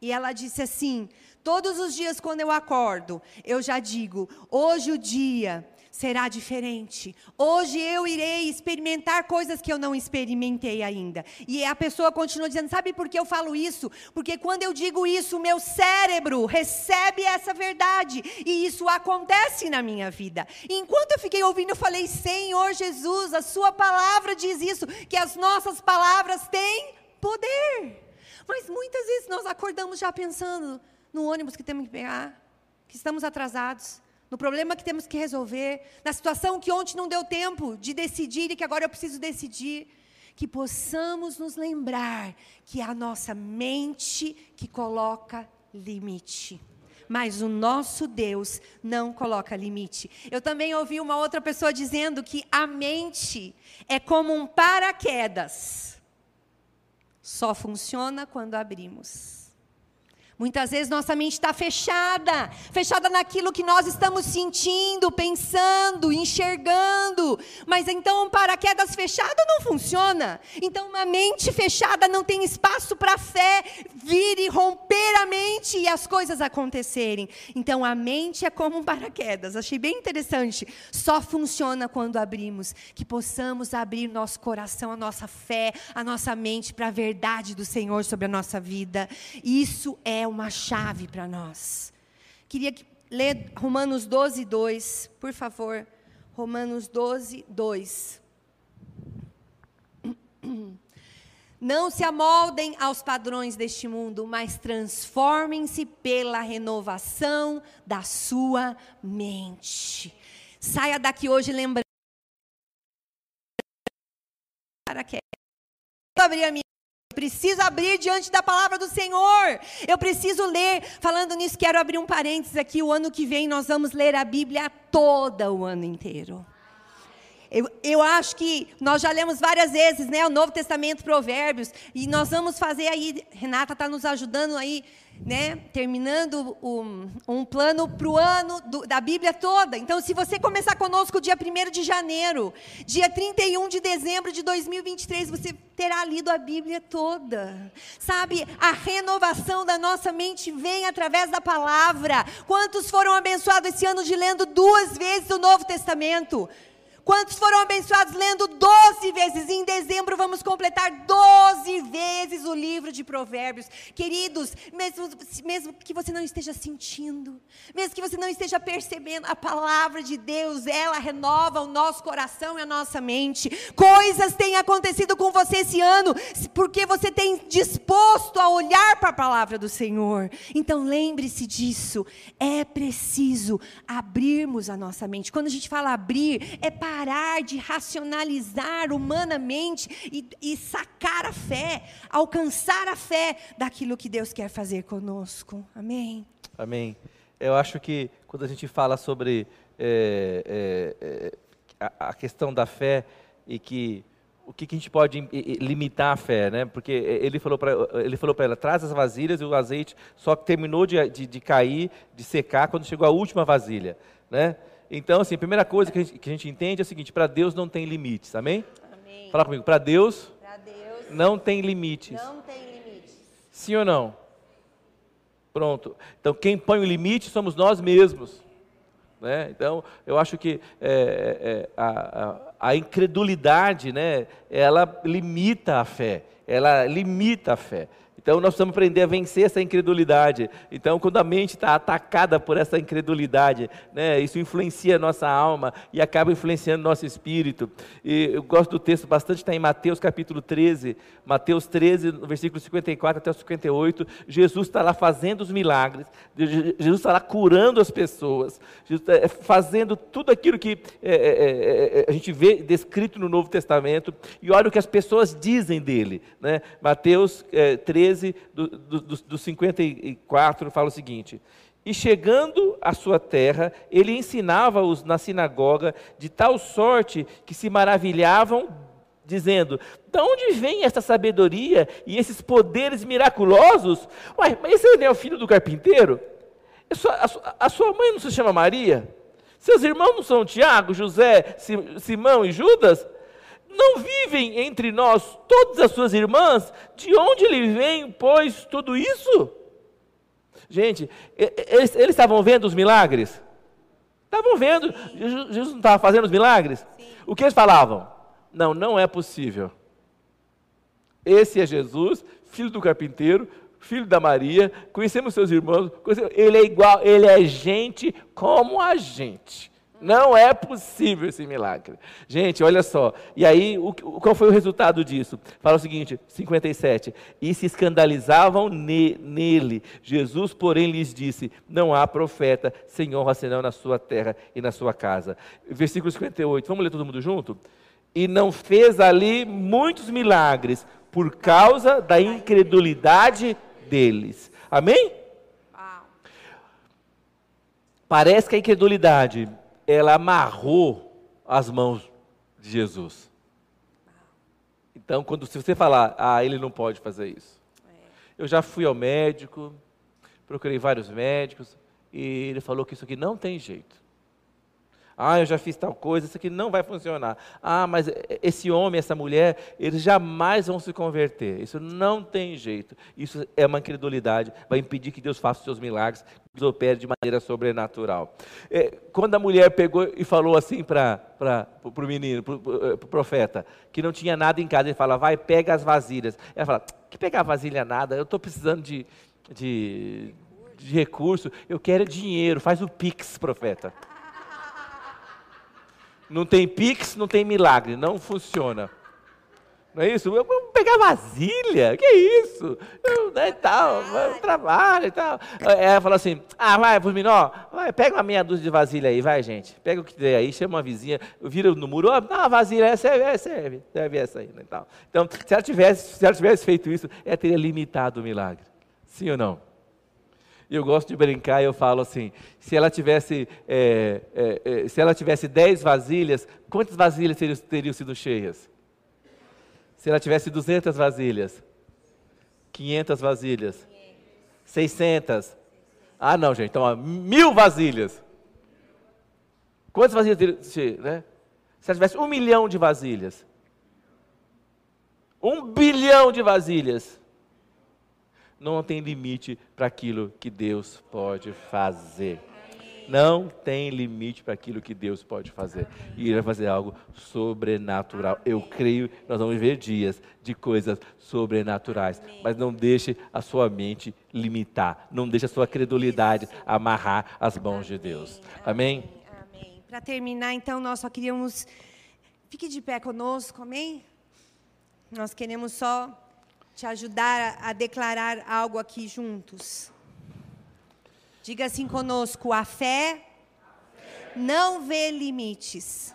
Speaker 1: e ela disse assim: Todos os dias quando eu acordo, eu já digo: hoje o dia será diferente. Hoje eu irei experimentar coisas que eu não experimentei ainda. E a pessoa continua dizendo: Sabe por que eu falo isso? Porque quando eu digo isso, o meu cérebro recebe essa verdade. E isso acontece na minha vida. E enquanto eu fiquei ouvindo, eu falei: Senhor Jesus, a Sua palavra diz isso, que as nossas palavras têm poder. Mas muitas vezes nós acordamos já pensando no ônibus que temos que pegar, que estamos atrasados, no problema que temos que resolver, na situação que ontem não deu tempo de decidir e que agora eu preciso decidir. Que possamos nos lembrar que é a nossa mente que coloca limite. Mas o nosso Deus não coloca limite. Eu também ouvi uma outra pessoa dizendo que a mente é como um paraquedas só funciona quando abrimos. Muitas vezes nossa mente está fechada, fechada naquilo que nós estamos sentindo, pensando, enxergando. Mas então um paraquedas fechado não funciona. Então uma mente fechada não tem espaço para a fé vir e romper a mente e as coisas acontecerem. Então a mente é como um paraquedas. Achei bem interessante. Só funciona quando abrimos. Que possamos abrir nosso coração, a nossa fé, a nossa mente para a verdade do Senhor sobre a nossa vida. Isso é uma chave para nós. Queria ler Romanos 12, 2, por favor. Romanos 12, 2. Não se amoldem aos padrões deste mundo, mas transformem-se pela renovação da sua mente. Saia daqui hoje lembrando. Para que abrir a minha preciso abrir diante da palavra do Senhor. Eu preciso ler. Falando nisso, quero abrir um parênteses aqui. O ano que vem nós vamos ler a Bíblia toda o ano inteiro. Eu, eu, acho que nós já lemos várias vezes, né, o Novo Testamento, Provérbios, e nós vamos fazer aí, Renata está nos ajudando aí né, terminando um, um plano para o ano do, da Bíblia toda. Então, se você começar conosco dia 1 de janeiro, dia 31 de dezembro de 2023, você terá lido a Bíblia toda. Sabe, a renovação da nossa mente vem através da palavra. Quantos foram abençoados esse ano de lendo duas vezes o Novo Testamento? Quantos foram abençoados lendo 12 vezes? Em dezembro vamos completar 12 vezes o livro de Provérbios. Queridos, mesmo, mesmo que você não esteja sentindo, mesmo que você não esteja percebendo, a palavra de Deus, ela renova o nosso coração e a nossa mente. Coisas têm acontecido com você esse ano, porque você tem disposto a olhar para a palavra do Senhor. Então lembre-se disso. É preciso abrirmos a nossa mente. Quando a gente fala abrir, é para parar de racionalizar humanamente e, e sacar a fé, alcançar a fé daquilo que Deus quer fazer conosco. Amém?
Speaker 2: Amém. Eu acho que quando a gente fala sobre é, é, é, a, a, questão da fé e que o que, que, a gente pode limitar a fé, né? Porque ele falou para ele falou para ela traz as vasilhas e o azeite só terminou de, de, de cair, de secar quando chegou a última vasilha, né? Então, assim, a primeira coisa que a gente, que a gente entende é o seguinte: para Deus não tem limites, amém? amém. Fala comigo, para Deus, Deus, não tem limites.
Speaker 1: Não tem limites.
Speaker 2: Sim ou não? Pronto. Então, quem põe o limite somos nós mesmos. Né? Então, eu acho que é, é, a, a, a incredulidade, né, ela limita a fé. Ela limita a fé. Então nós precisamos aprender a vencer essa incredulidade. Então, quando a mente está atacada por essa incredulidade, né, isso influencia a nossa alma e acaba influenciando nosso espírito. E eu gosto do texto bastante, está em Mateus capítulo 13, Mateus 13, versículo 54 até o 58. Jesus está lá fazendo os milagres, Jesus está lá curando as pessoas, Jesus está fazendo tudo aquilo que é, é, é, a gente vê descrito no Novo Testamento. E olha o que as pessoas dizem dele. Né? Mateus 13, 13, do, do, do 54, fala o seguinte: E chegando à sua terra, ele ensinava-os na sinagoga de tal sorte que se maravilhavam, dizendo: De onde vem essa sabedoria e esses poderes miraculosos? Ué, mas esse não é o filho do carpinteiro? A sua mãe não se chama Maria? Seus irmãos não são Tiago, José, Simão e Judas? Não vivem entre nós todas as suas irmãs? De onde lhe vem, pois, tudo isso? Gente, eles, eles estavam vendo os milagres? Estavam vendo. Jesus, Jesus não estava fazendo os milagres? Sim. O que eles falavam? Não, não é possível. Esse é Jesus, filho do carpinteiro, filho da Maria, conhecemos seus irmãos, conhecemos, ele é igual, ele é gente como a gente. Não é possível esse milagre. Gente, olha só. E aí, o, qual foi o resultado disso? Fala o seguinte, 57. E se escandalizavam ne, nele. Jesus, porém, lhes disse: Não há profeta sem honra senão na sua terra e na sua casa. Versículo 58. Vamos ler todo mundo junto? E não fez ali muitos milagres por causa da incredulidade deles. Amém? Parece que a incredulidade ela amarrou as mãos de Jesus. Então, quando se você falar, ah, ele não pode fazer isso. É. Eu já fui ao médico, procurei vários médicos e ele falou que isso aqui não tem jeito. Ah, eu já fiz tal coisa, isso aqui não vai funcionar. Ah, mas esse homem, essa mulher, eles jamais vão se converter. Isso não tem jeito. Isso é uma incredulidade, vai impedir que Deus faça os seus milagres, que Deus opere de maneira sobrenatural. É, quando a mulher pegou e falou assim para o menino, para o eh, profeta, que não tinha nada em casa, ele fala, vai, pega as vasilhas. Ela fala, que pegar vasilha nada, eu estou precisando de, de, de recurso, eu quero dinheiro, faz o Pix, profeta. Não tem pix, não tem milagre, não funciona. Não é isso? Vou pegar vasilha, que é isso? Eu, né, tal, trabalho e tal. Ela fala assim, ah, vai, por ó, vai, pega uma meia dúzia de vasilha aí, vai, gente. Pega o que der aí, chama uma vizinha, vira no muro, ó, dá uma vasilha, serve, serve, serve essa aí. Né, tal. Então, se ela, tivesse, se ela tivesse feito isso, ela teria limitado o milagre. Sim ou não? Eu gosto de brincar e eu falo assim: se ela tivesse, é, é, é, se ela tivesse dez vasilhas, quantas vasilhas teriam, teriam sido cheias? Se ela tivesse 200 vasilhas, 500 vasilhas, 600. Ah, não, gente, então, mil vasilhas. Quantas vasilhas teriam cheias? Né? Se ela tivesse um milhão de vasilhas, um bilhão de vasilhas, não tem limite para aquilo que Deus pode fazer. Não tem limite para aquilo que Deus pode fazer. E Ele vai fazer algo sobrenatural. Eu creio que nós vamos viver dias de coisas sobrenaturais. Mas não deixe a sua mente limitar. Não deixe a sua credulidade amarrar as mãos de Deus. Amém?
Speaker 1: Amém. Para terminar, então, nós só queríamos. Fique de pé conosco, amém? Nós queremos só te ajudar a declarar algo aqui juntos. Diga assim conosco: a fé não vê limites,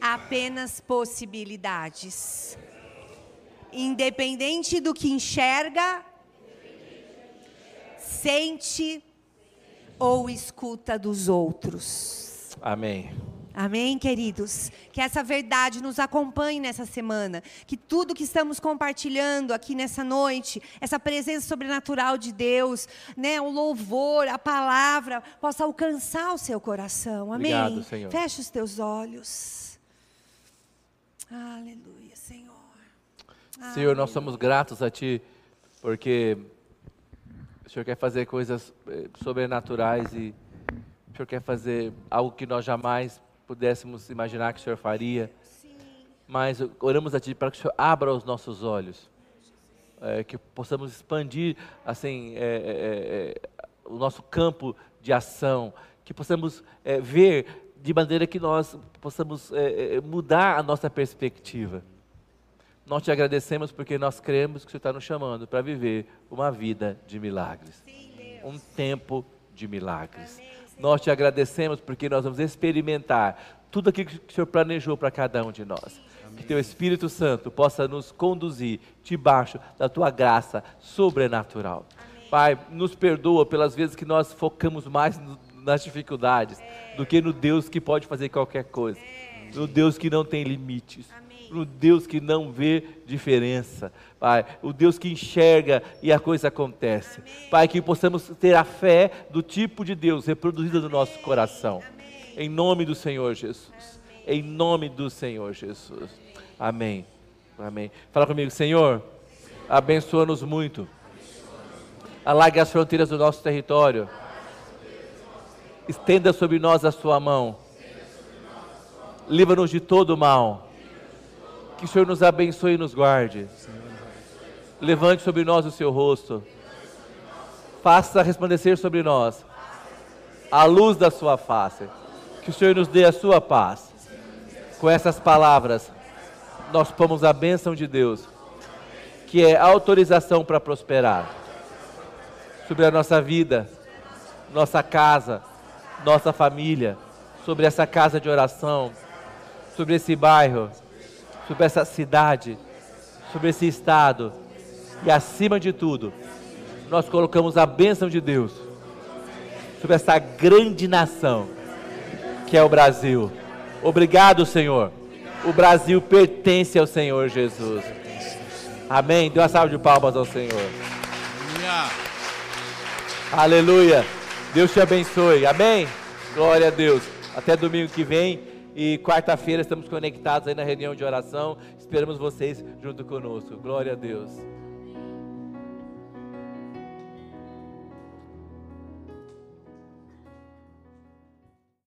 Speaker 1: apenas possibilidades. Independente do que enxerga, sente ou escuta dos outros.
Speaker 2: Amém.
Speaker 1: Amém, queridos? Que essa verdade nos acompanhe nessa semana. Que tudo que estamos compartilhando aqui nessa noite, essa presença sobrenatural de Deus, né, o louvor, a palavra, possa alcançar o seu coração. Amém?
Speaker 2: Obrigado, Senhor.
Speaker 1: Feche os teus olhos. Aleluia, Senhor.
Speaker 2: Senhor, nós somos gratos a Ti, porque o Senhor quer fazer coisas eh, sobrenaturais e o Senhor quer fazer algo que nós jamais pudéssemos imaginar que o Senhor faria. Sim. Mas oramos a Ti para que o Senhor abra os nossos olhos, é, que possamos expandir assim é, é, é, o nosso campo de ação, que possamos é, ver de maneira que nós possamos é, mudar a nossa perspectiva. Nós te agradecemos porque nós cremos que o Senhor está nos chamando para viver uma vida de milagres, Sim, um tempo de milagres. Amém. Nós te agradecemos porque nós vamos experimentar tudo aquilo que o Senhor planejou para cada um de nós. Amém. Que teu Espírito Santo possa nos conduzir debaixo da tua graça sobrenatural. Amém. Pai, nos perdoa pelas vezes que nós focamos mais nas dificuldades é. do que no Deus que pode fazer qualquer coisa. É. No Deus que não tem limites. Amém o Deus que não vê diferença, Pai, o Deus que enxerga e a coisa acontece. Amém. Pai, que possamos ter a fé do tipo de Deus reproduzida no nosso coração. Amém. Em nome do Senhor Jesus. Amém. Em nome do Senhor Jesus. Amém. Amém. Fala comigo, Senhor, abençoa-nos muito. Alargue as fronteiras do nosso território. Estenda sobre nós a sua mão. Livra-nos de todo mal que o Senhor nos abençoe e nos guarde. Levante sobre nós o seu rosto. Faça resplandecer sobre nós a luz da sua face. Que o Senhor nos dê a sua paz. Com essas palavras, nós pomos a bênção de Deus, que é autorização para prosperar sobre a nossa vida, nossa casa, nossa família, sobre essa casa de oração, sobre esse bairro sobre essa cidade, sobre esse estado. E acima de tudo, nós colocamos a bênção de Deus sobre essa grande nação que é o Brasil. Obrigado, Senhor. O Brasil pertence ao Senhor Jesus. Amém. Dê uma salva de palmas ao Senhor. Aleluia. Deus te abençoe. Amém? Glória a Deus. Até domingo que vem. E quarta-feira estamos conectados aí na reunião de oração. Esperamos vocês junto conosco. Glória a Deus.